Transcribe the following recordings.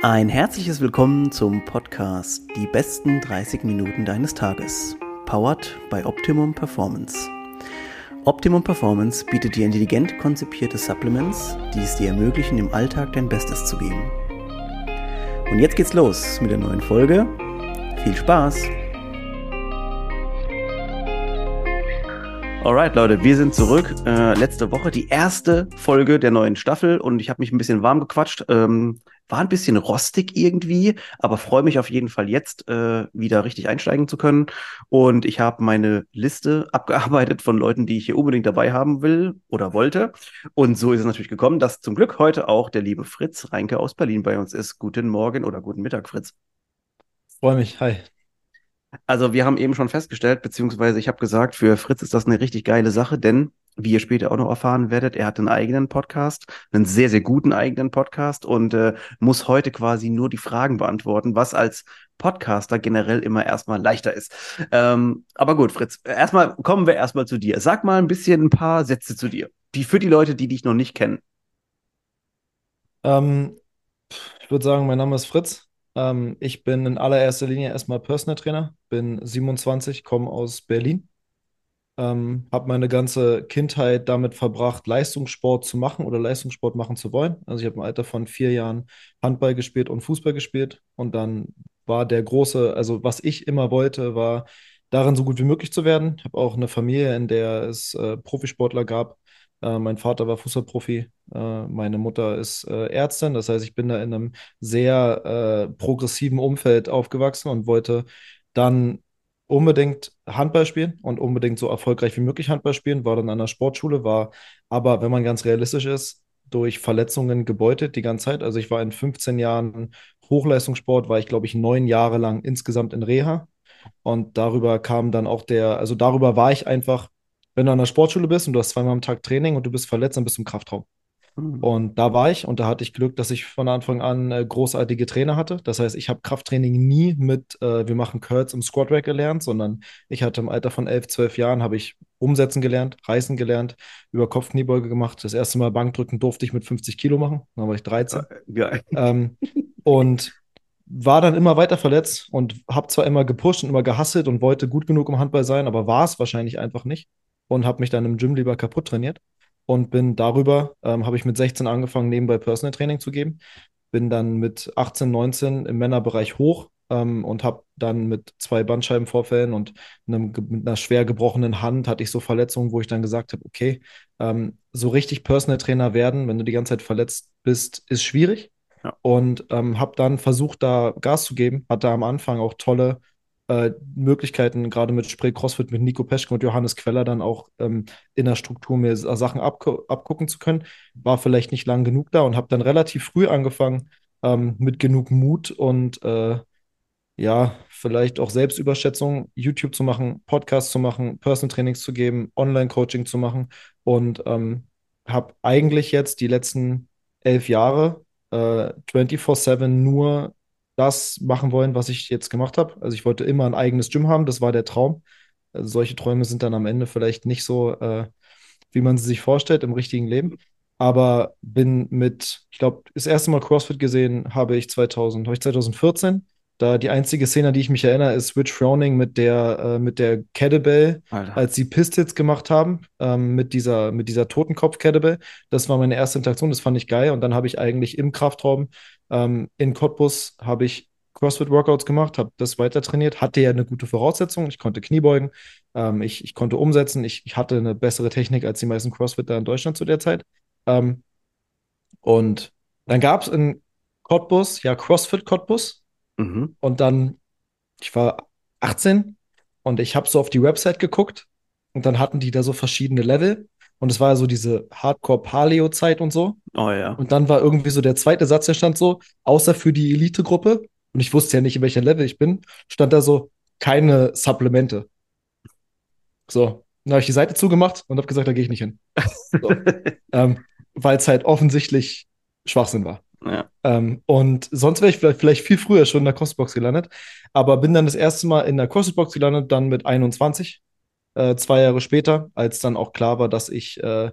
Ein herzliches Willkommen zum Podcast Die besten 30 Minuten deines Tages. Powered by Optimum Performance. Optimum Performance bietet dir intelligent konzipierte Supplements, die es dir ermöglichen, im Alltag dein Bestes zu geben. Und jetzt geht's los mit der neuen Folge. Viel Spaß! Alright, Leute, wir sind zurück. Äh, letzte Woche die erste Folge der neuen Staffel und ich habe mich ein bisschen warm gequatscht. Ähm, war ein bisschen rostig irgendwie, aber freue mich auf jeden Fall jetzt äh, wieder richtig einsteigen zu können. Und ich habe meine Liste abgearbeitet von Leuten, die ich hier unbedingt dabei haben will oder wollte. Und so ist es natürlich gekommen, dass zum Glück heute auch der liebe Fritz Reinke aus Berlin bei uns ist. Guten Morgen oder guten Mittag, Fritz. Freue mich, hi. Also wir haben eben schon festgestellt, beziehungsweise ich habe gesagt, für Fritz ist das eine richtig geile Sache, denn wie ihr später auch noch erfahren werdet, er hat einen eigenen Podcast, einen sehr, sehr guten eigenen Podcast und äh, muss heute quasi nur die Fragen beantworten, was als Podcaster generell immer erstmal leichter ist. Ähm, aber gut, Fritz, erstmal kommen wir erstmal zu dir. Sag mal ein bisschen ein paar Sätze zu dir, die für die Leute, die dich noch nicht kennen. Ähm, ich würde sagen, mein Name ist Fritz. Ähm, ich bin in allererster Linie erstmal Personal Trainer, bin 27, komme aus Berlin ähm, habe meine ganze Kindheit damit verbracht, Leistungssport zu machen oder Leistungssport machen zu wollen. Also ich habe im Alter von vier Jahren Handball gespielt und Fußball gespielt. Und dann war der große, also was ich immer wollte, war darin so gut wie möglich zu werden. Ich habe auch eine Familie, in der es äh, Profisportler gab. Äh, mein Vater war Fußballprofi, äh, meine Mutter ist äh, Ärztin. Das heißt, ich bin da in einem sehr äh, progressiven Umfeld aufgewachsen und wollte dann unbedingt Handball spielen und unbedingt so erfolgreich wie möglich Handball spielen, war dann an der Sportschule, war aber, wenn man ganz realistisch ist, durch Verletzungen gebeutelt die ganze Zeit. Also ich war in 15 Jahren Hochleistungssport, war ich glaube ich neun Jahre lang insgesamt in Reha. Und darüber kam dann auch der, also darüber war ich einfach, wenn du an der Sportschule bist und du hast zweimal am Tag Training und du bist verletzt, dann bist du im Kraftraum. Mhm. Und da war ich und da hatte ich Glück, dass ich von Anfang an äh, großartige Trainer hatte. Das heißt, ich habe Krafttraining nie mit, äh, wir machen Curls im Squat Rack gelernt, sondern ich hatte im Alter von elf, zwölf Jahren, habe ich umsetzen gelernt, reißen gelernt, über Kopfkniebeuge gemacht. Das erste Mal Bankdrücken durfte ich mit 50 Kilo machen, dann war ich 13. Ja. Ähm, und war dann immer weiter verletzt und habe zwar immer gepusht und immer gehasselt und wollte gut genug im Handball sein, aber war es wahrscheinlich einfach nicht und habe mich dann im Gym lieber kaputt trainiert und bin darüber, ähm, habe ich mit 16 angefangen, nebenbei Personal Training zu geben. Bin dann mit 18, 19 im Männerbereich hoch ähm, und habe dann mit zwei Bandscheibenvorfällen und einem, mit einer schwer gebrochenen Hand hatte ich so Verletzungen, wo ich dann gesagt habe, okay, ähm, so richtig Personal Trainer werden, wenn du die ganze Zeit verletzt bist, ist schwierig. Ja. Und ähm, habe dann versucht, da Gas zu geben. Hatte am Anfang auch tolle äh, Möglichkeiten, gerade mit Spree CrossFit, mit Nico Peschke und Johannes Queller dann auch ähm, in der Struktur mir Sachen abgu abgucken zu können. War vielleicht nicht lang genug da und habe dann relativ früh angefangen, ähm, mit genug Mut und äh, ja, vielleicht auch Selbstüberschätzung, YouTube zu machen, Podcasts zu machen, Personal Trainings zu geben, Online-Coaching zu machen und ähm, habe eigentlich jetzt die letzten elf Jahre äh, 24-7 nur das machen wollen, was ich jetzt gemacht habe. Also ich wollte immer ein eigenes Gym haben, das war der Traum. Also solche Träume sind dann am Ende vielleicht nicht so, äh, wie man sie sich vorstellt im richtigen Leben. Aber bin mit, ich glaube, das erste Mal CrossFit gesehen habe ich 2000, habe ich 2014. Da die einzige Szene, die ich mich erinnere, ist Rich Frowning mit der, äh, mit der Kettlebell, Alter. als sie Pistols gemacht haben, ähm, mit dieser, mit dieser Totenkopf-Kettlebell. Das war meine erste Interaktion, das fand ich geil. Und dann habe ich eigentlich im Kraftraum ähm, in Cottbus habe ich CrossFit-Workouts gemacht, habe das weiter trainiert, hatte ja eine gute Voraussetzung. Ich konnte Kniebeugen, ähm, ich, ich konnte umsetzen, ich, ich, hatte eine bessere Technik als die meisten CrossFitter in Deutschland zu der Zeit. Ähm, und dann gab es in Cottbus, ja, CrossFit Cottbus. Mhm. Und dann, ich war 18 und ich habe so auf die Website geguckt und dann hatten die da so verschiedene Level. Und es war so diese Hardcore-Paleo-Zeit und so. Oh ja. Und dann war irgendwie so der zweite Satz, der stand so, außer für die Elite-Gruppe, und ich wusste ja nicht, in welcher Level ich bin, stand da so, keine Supplemente. So, dann habe ich die Seite zugemacht und habe gesagt, da gehe ich nicht hin. So. ähm, Weil es halt offensichtlich Schwachsinn war. Ja. Ähm, und sonst wäre ich vielleicht, vielleicht, viel früher schon in der Crossbox gelandet, aber bin dann das erste Mal in der Crossbox gelandet, dann mit 21 äh, zwei Jahre später, als dann auch klar war, dass ich äh,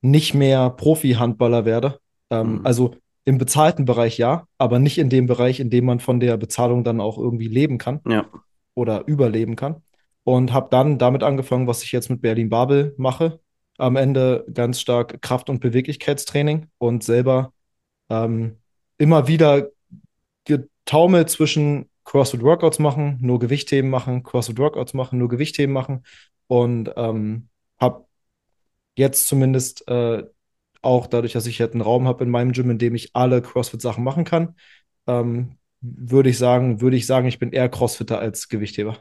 nicht mehr Profi-Handballer werde. Ähm, mhm. Also im bezahlten Bereich ja, aber nicht in dem Bereich, in dem man von der Bezahlung dann auch irgendwie leben kann Ja. oder überleben kann. Und habe dann damit angefangen, was ich jetzt mit Berlin Babel mache. Am Ende ganz stark Kraft- und Beweglichkeitstraining und selber ähm, immer wieder getaumelt zwischen CrossFit Workouts machen, nur Gewichtheben machen, CrossFit Workouts machen, nur Gewichtheben machen und ähm, habe jetzt zumindest äh, auch dadurch, dass ich halt einen Raum habe in meinem Gym, in dem ich alle CrossFit-Sachen machen kann, ähm, würde ich sagen, würde ich sagen, ich bin eher Crossfitter als Gewichtheber.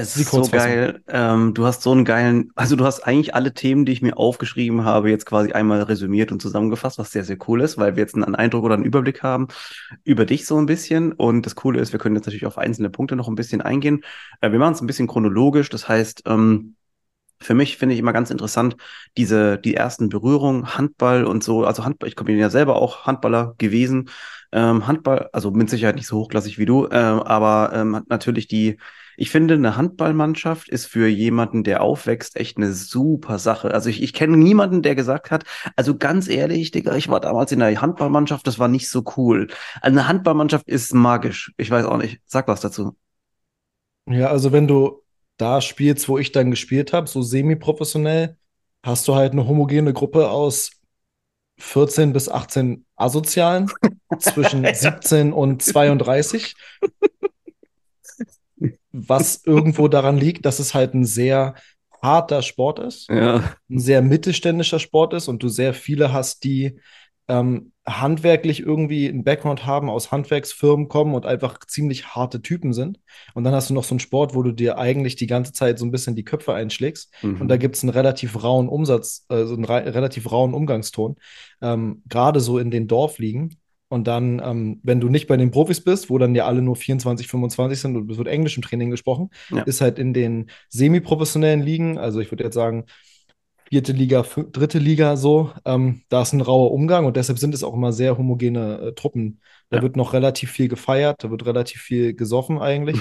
Es ist so geil. Ähm, du hast so einen geilen, also du hast eigentlich alle Themen, die ich mir aufgeschrieben habe, jetzt quasi einmal resümiert und zusammengefasst, was sehr, sehr cool ist, weil wir jetzt einen Eindruck oder einen Überblick haben über dich so ein bisschen. Und das Coole ist, wir können jetzt natürlich auf einzelne Punkte noch ein bisschen eingehen. Äh, wir machen es ein bisschen chronologisch. Das heißt, ähm, für mich finde ich immer ganz interessant, diese, die ersten Berührungen, Handball und so. Also Handball, ich bin ja selber auch Handballer gewesen. Ähm, Handball, also mit Sicherheit nicht so hochklassig wie du, ähm, aber ähm, hat natürlich die, ich finde, eine Handballmannschaft ist für jemanden, der aufwächst, echt eine super Sache. Also ich, ich kenne niemanden, der gesagt hat, also ganz ehrlich, Digga, ich war damals in der Handballmannschaft, das war nicht so cool. Also eine Handballmannschaft ist magisch. Ich weiß auch nicht. Sag was dazu. Ja, also wenn du da spielst, wo ich dann gespielt habe, so semi-professionell, hast du halt eine homogene Gruppe aus 14 bis 18 Asozialen zwischen Ja. 17 und 32, was irgendwo daran liegt, dass es halt ein sehr harter Sport ist, Ja, ein sehr mittelständischer Sport ist und du sehr viele hast, die ähm, handwerklich irgendwie einen Background haben, aus Handwerksfirmen kommen und einfach ziemlich harte Typen sind. Und dann hast du noch so einen Sport, wo du dir eigentlich die ganze Zeit so ein bisschen die Köpfe einschlägst. Mhm. Und da gibt es einen relativ rauen Umsatz, also einen re relativ rauen Umgangston, ähm, gerade so in den Dorfligen. Und dann, ähm, wenn du nicht bei den Profis bist, wo dann ja alle nur 24, 25 sind und es wird Englisch im Training gesprochen, Ja. ist halt in den semi-professionellen Ligen, also ich würde jetzt sagen, vierte Liga, dritte Liga so, ähm, da ist ein rauer Umgang und deshalb sind es auch immer sehr homogene äh, Truppen. Da Ja. wird noch relativ viel gefeiert, da wird relativ viel gesoffen eigentlich.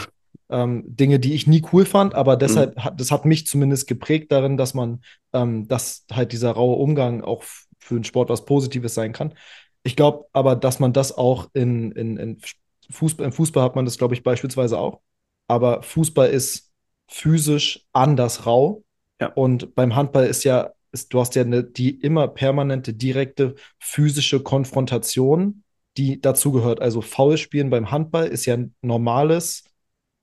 ähm, Dinge, die ich nie cool fand, aber deshalb hat, das hat mich zumindest geprägt darin, dass man, ähm, dass halt dieser raue Umgang auch für den Sport was Positives sein kann. Ich glaube aber, dass man das auch in, in, in Fußball, im Fußball hat man das, glaube ich, beispielsweise auch. Aber Fußball ist physisch anders rau. Ja. Und beim Handball ist ja, ist, du hast ja eine, die immer permanente, direkte physische Konfrontation, die dazugehört. Also Foulspielen beim Handball ist ja ein normales,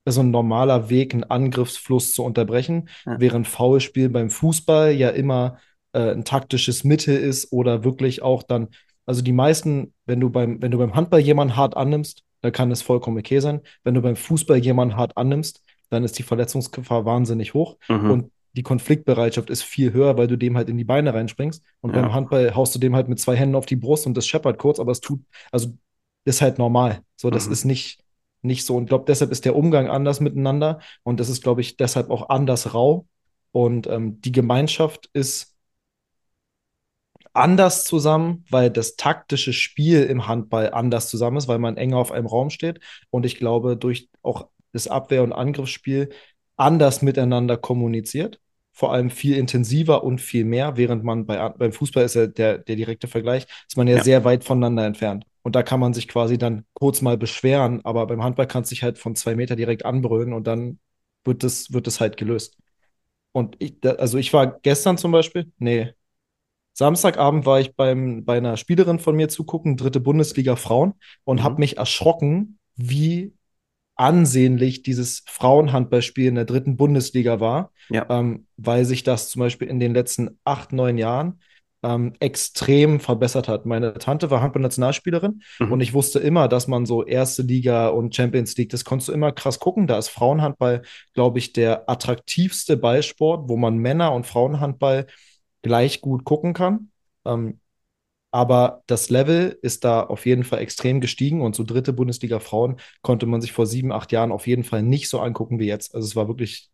also ein normaler Weg, einen Angriffsfluss zu unterbrechen, Ja. während Foulspiel beim Fußball ja immer äh, ein taktisches Mittel ist oder wirklich auch dann, also die meisten, wenn du beim, wenn du beim Handball jemanden hart annimmst, dann kann es vollkommen okay sein. Wenn du beim Fußball jemanden hart annimmst, dann ist die Verletzungsgefahr wahnsinnig hoch Mhm. und die Konfliktbereitschaft ist viel höher, weil du dem halt in die Beine reinspringst. Und Ja. beim Handball haust du dem halt mit zwei Händen auf die Brust und das scheppert kurz, aber es tut, also ist halt normal. So, das Mhm. ist nicht, nicht so. Und ich glaube, deshalb ist der Umgang anders miteinander und das ist, glaube ich, deshalb auch anders rau. Und ähm, die Gemeinschaft ist anders zusammen, weil das taktische Spiel im Handball anders zusammen ist, weil man enger auf einem Raum steht. Und ich glaube, durch auch das Abwehr- und Angriffsspiel anders miteinander kommuniziert. Vor allem viel intensiver und viel mehr, während man bei, beim Fußball ist ja der, der direkte Vergleich, ist man ja, Ja. sehr weit voneinander entfernt. Und da kann man sich quasi dann kurz mal beschweren, aber beim Handball kannst du dich halt von zwei Meter direkt anbrüllen und dann wird das, wird das halt gelöst. Und ich, also ich war gestern zum Beispiel, nee, Samstagabend war ich beim, bei einer Spielerin von mir zugucken, dritte Bundesliga Frauen, und Mhm. habe mich erschrocken, wie ansehnlich dieses Frauenhandballspiel in der dritten Bundesliga war, Ja. ähm, weil sich das zum Beispiel in den letzten acht, neun Jahren ähm, extrem verbessert hat. Meine Tante war Handballnationalspielerin Mhm. und ich wusste immer, dass man so erste Liga und Champions League, das konntest du immer krass gucken. Da ist Frauenhandball, glaube ich, der attraktivste Ballsport, wo man Männer- und Frauenhandball gleich gut gucken kann. Ähm, aber das Level ist da auf jeden Fall extrem gestiegen und so dritte Bundesliga Frauen konnte man sich vor sieben, acht Jahren auf jeden Fall nicht so angucken wie jetzt. Also es war wirklich,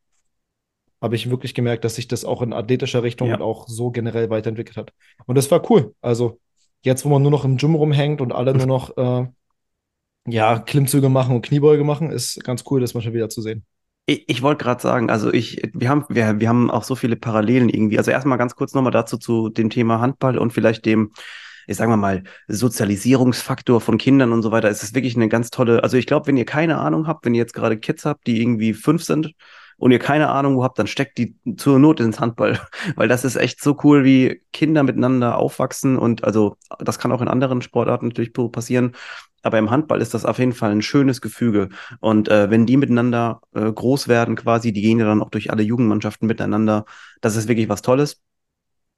habe ich wirklich gemerkt, dass sich das auch in athletischer Richtung Ja. und auch so generell weiterentwickelt hat. Und das war cool. Also jetzt, wo man nur noch im Gym rumhängt und alle nur noch äh, ja, Klimmzüge machen und Kniebeuge machen, ist ganz cool, das mal schon wieder zu sehen. Ich, ich wollte gerade sagen, also ich, wir haben, wir, wir haben auch so viele Parallelen irgendwie. Also erstmal ganz kurz nochmal dazu zu dem Thema Handball und vielleicht dem, ich sage mal, Sozialisierungsfaktor von Kindern und so weiter. Es ist wirklich eine ganz tolle, also ich glaube, wenn ihr keine Ahnung habt, wenn ihr jetzt gerade Kids habt, die irgendwie fünf sind und ihr keine Ahnung habt, dann steckt die zur Not ins Handball, weil das ist echt so cool, wie Kinder miteinander aufwachsen und also das kann auch in anderen Sportarten natürlich passieren. Aber im Handball ist das auf jeden Fall ein schönes Gefüge. Und äh, wenn die miteinander äh, groß werden, quasi, die gehen ja dann auch durch alle Jugendmannschaften miteinander. Das ist wirklich was Tolles.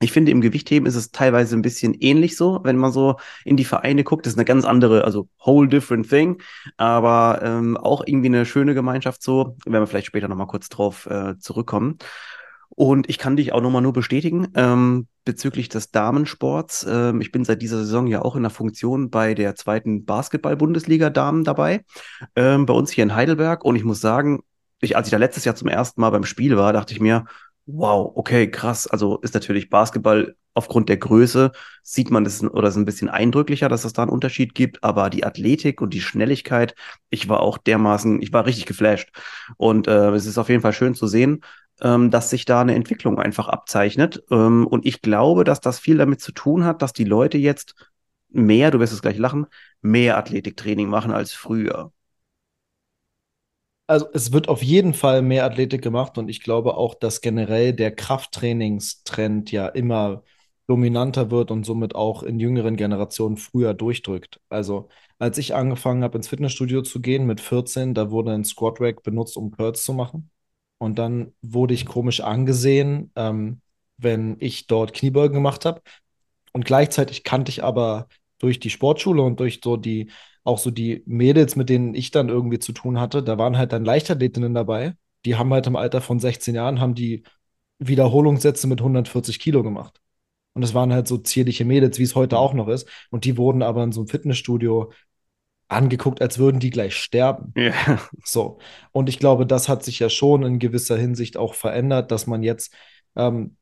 Ich finde, im Gewichtheben ist es teilweise ein bisschen ähnlich so, wenn man so in die Vereine guckt. Das ist eine ganz andere, also whole different thing, aber ähm, auch irgendwie eine schöne Gemeinschaft so. Werden wir vielleicht später nochmal kurz drauf äh, zurückkommen. Und ich kann dich auch nochmal nur bestätigen ähm, bezüglich des Damensports. Ähm, ich bin seit dieser Saison ja auch in der Funktion bei der zweiten Basketball-Bundesliga Damen dabei, ähm, bei uns hier in Heidelberg. Und ich muss sagen, ich, als ich da letztes Jahr zum ersten Mal beim Spiel war, dachte ich mir, Wow, okay, krass. Also ist natürlich Basketball aufgrund der Größe, sieht man das oder ist ein bisschen eindrücklicher, dass es da einen Unterschied gibt, aber die Athletik und die Schnelligkeit, ich war auch dermaßen, ich war richtig geflasht. Und äh, es ist auf jeden Fall schön zu sehen, ähm, dass sich da eine Entwicklung einfach abzeichnet. Ähm, und ich glaube, dass das viel damit zu tun hat, dass die Leute jetzt mehr, du wirst es gleich lachen, mehr Athletiktraining machen als früher also es wird auf jeden Fall mehr Athletik gemacht und ich glaube auch, dass generell der Krafttrainingstrend ja immer dominanter wird und somit auch in jüngeren Generationen früher durchdrückt. Also als ich angefangen habe, ins Fitnessstudio zu gehen mit 14, da wurde ein Squat Rack benutzt, um Curls zu machen. Und dann wurde ich komisch angesehen, ähm, wenn ich dort Kniebeugen gemacht habe. Und gleichzeitig kannte ich aber durch die Sportschule und durch so die auch so die Mädels, mit denen ich dann irgendwie zu tun hatte, da waren halt dann Leichtathletinnen dabei. Die haben halt im Alter von 16 Jahren, haben die Wiederholungssätze mit 140 Kilo gemacht. Und es waren halt so zierliche Mädels, wie es heute auch noch ist. Und die wurden aber in so einem Fitnessstudio angeguckt, als würden die gleich sterben. Ja. So. Und ich glaube, das hat sich ja schon in gewisser Hinsicht auch verändert, dass man jetzt, ähm,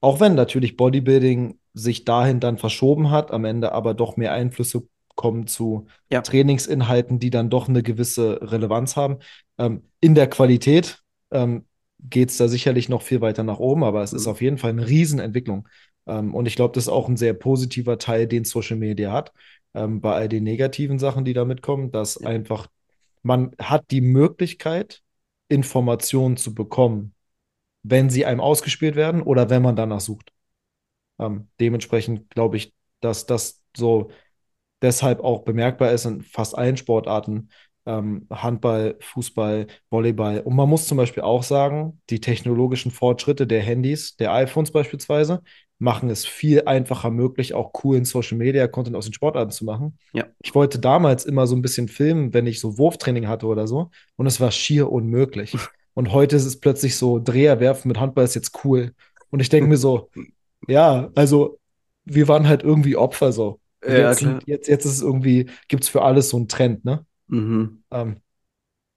auch wenn natürlich Bodybuilding sich dahin dann verschoben hat, am Ende aber doch mehr Einflüsse kommen zu ja. Trainingsinhalten, die dann doch eine gewisse Relevanz haben. Ähm, in der Qualität ähm, geht es da sicherlich noch viel weiter nach oben, aber es mhm. ist auf jeden Fall eine Riesenentwicklung. Ähm, und ich glaube, das ist auch ein sehr positiver Teil, den Social Media hat, ähm, bei all den negativen Sachen, die da mitkommen, dass ja. einfach man hat die Möglichkeit, Informationen zu bekommen, wenn sie einem ausgespielt werden oder wenn man danach sucht. Ähm, dementsprechend glaube ich, dass das so deshalb auch bemerkbar ist in fast allen Sportarten. Ähm, Handball, Fußball, Volleyball. Und man muss zum Beispiel auch sagen, die technologischen Fortschritte der Handys, der iPhones beispielsweise, machen es viel einfacher möglich, auch coolen Social Media Content aus den Sportarten zu machen. Ja. Ich wollte damals immer so ein bisschen filmen, wenn ich so Wurftraining hatte oder so, und es war schier unmöglich. Und heute ist es plötzlich so, Dreher werfen mit Handball ist jetzt cool. Und ich denke mir so, ja, also wir waren halt irgendwie Opfer so. Ja, jetzt, jetzt, jetzt, ist es irgendwie, gibt es für alles so einen Trend, ne? Mhm. Ähm,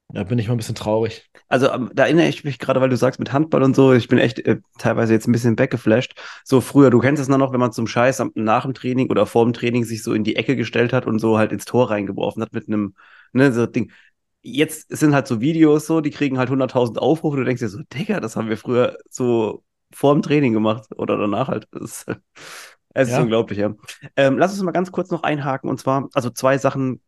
da bin ich mal ein bisschen traurig. Also ähm, da erinnere ich mich gerade, weil du sagst mit Handball und so, ich bin echt äh, teilweise jetzt ein bisschen weggeflasht. So früher, du kennst es noch, wenn man zum Scheiß nach dem Training oder vor dem Training sich so in die Ecke gestellt hat und so halt ins Tor reingeworfen hat mit einem, ne, so Ding. Jetzt sind halt so Videos so, die kriegen halt 100.000 Aufrufe. Du denkst dir so, Digga, das haben wir früher so vor dem Training gemacht oder danach halt. Das ist, es ja. ist unglaublich, ja. Ähm, lass uns mal ganz kurz noch einhaken und zwar, also zwei Sachen.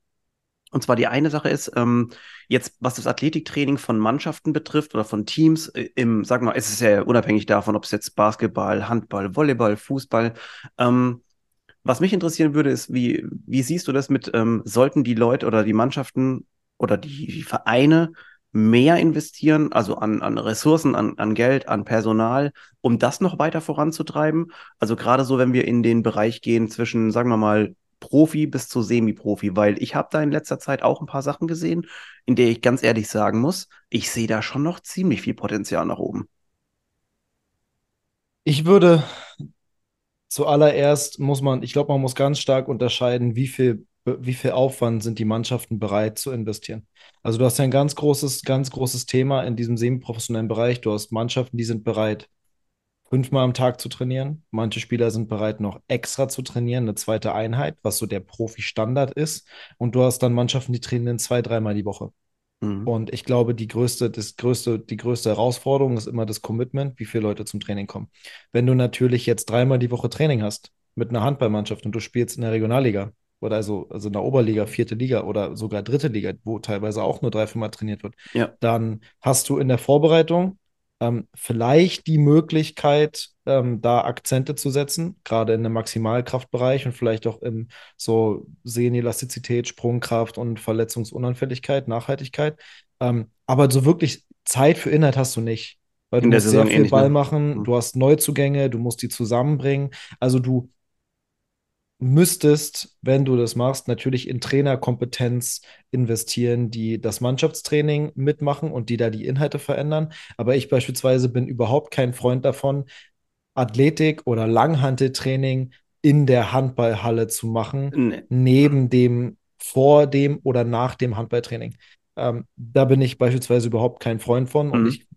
Und zwar die eine Sache ist, ähm, jetzt was das Athletiktraining von Mannschaften betrifft oder von Teams, äh, im, sag mal, es ist ja unabhängig davon, ob es jetzt Basketball, Handball, Volleyball, Fußball. Ähm, was mich interessieren würde, ist, wie, wie siehst du das mit, ähm, sollten die Leute oder die Mannschaften oder die, die Vereine mehr investieren, also an, an Ressourcen, an, an Geld, an Personal, um das noch weiter voranzutreiben? Also gerade so, wenn wir in den Bereich gehen zwischen, sagen wir mal, Profi bis zu Semi-Profi, weil ich habe da in letzter Zeit auch ein paar Sachen gesehen, in der ich ganz ehrlich sagen muss, ich sehe da schon noch ziemlich viel Potenzial nach oben. Ich würde zuallererst muss man, ich glaube, man muss ganz stark unterscheiden, wie viel wie viel Aufwand sind die Mannschaften bereit zu investieren? Also du hast ja ein ganz großes, ganz großes Thema in diesem semi-professionellen Bereich. Du hast Mannschaften, die sind bereit, fünfmal am Tag zu trainieren. Manche Spieler sind bereit, noch extra zu trainieren, eine zweite Einheit, was so der Profi-Standard ist. Und du hast dann Mannschaften, die trainieren zwei, dreimal die Woche. Mhm. Und ich glaube, die größte, das größte, die größte Herausforderung ist immer das Commitment, wie viele Leute zum Training kommen. Wenn du natürlich jetzt dreimal die Woche Training hast, mit einer Handballmannschaft und du spielst in der Regionalliga oder also, also in der Oberliga, vierte Liga oder sogar dritte Liga, wo teilweise auch nur drei, viermal trainiert wird, Ja. dann hast du in der Vorbereitung ähm, vielleicht die Möglichkeit, ähm, da Akzente zu setzen, gerade in dem Maximalkraftbereich und vielleicht auch im so Sehnelastizität, Sprungkraft und Verletzungsunanfälligkeit, Nachhaltigkeit. Ähm, aber so wirklich Zeit für Inhalt hast du nicht. Weil du musst Saison sehr eh viel nicht, Ball ne? machen, Mhm. du hast Neuzugänge, du musst die zusammenbringen. Also du müsstest, wenn du das machst, natürlich in Trainerkompetenz investieren, die das Mannschaftstraining mitmachen und die da die Inhalte verändern. Aber ich beispielsweise bin überhaupt kein Freund davon, Athletik oder Langhanteltraining in der Handballhalle zu machen, Nee. neben dem, vor dem oder nach dem Handballtraining. Ähm, da bin ich beispielsweise überhaupt kein Freund von und Mhm. ich